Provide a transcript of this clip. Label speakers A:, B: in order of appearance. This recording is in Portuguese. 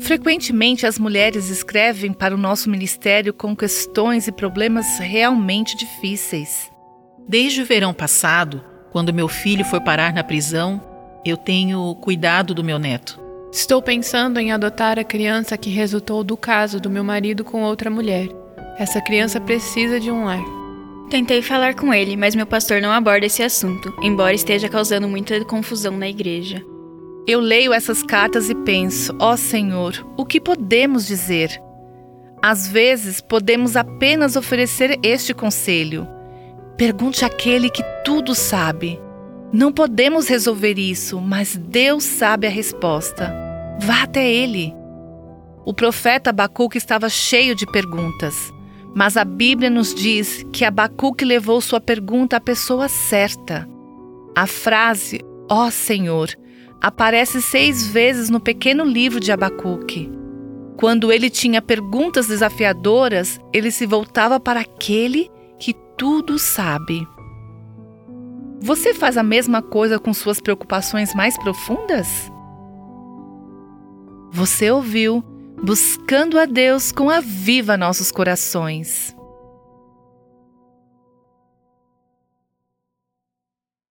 A: Frequentemente as mulheres escrevem para o nosso ministério com questões e problemas realmente difíceis.
B: Desde o verão passado, quando meu filho foi parar na prisão, eu tenho cuidado do meu neto.
C: Estou pensando em adotar a criança que resultou do caso do meu marido com outra mulher. Essa criança precisa de um lar.
D: Tentei falar com ele, mas meu pastor não aborda esse assunto, embora esteja causando muita confusão na igreja.
A: Eu leio essas cartas e penso: ó oh Senhor, o que podemos dizer? Às vezes podemos apenas oferecer este conselho. Pergunte àquele que tudo sabe. Não podemos resolver isso, mas Deus sabe a resposta. Vá até ele. O profeta Abacuque estava cheio de perguntas, mas a Bíblia nos diz que Abacuque levou sua pergunta à pessoa certa. A frase, ó oh Senhor, aparece seis vezes no pequeno livro de Abacuque. Quando ele tinha perguntas desafiadoras, ele se voltava para aquele que tudo sabe. Você faz a mesma coisa com suas preocupações mais profundas? Você ouviu Buscando a Deus com a Viva Nossos Corações.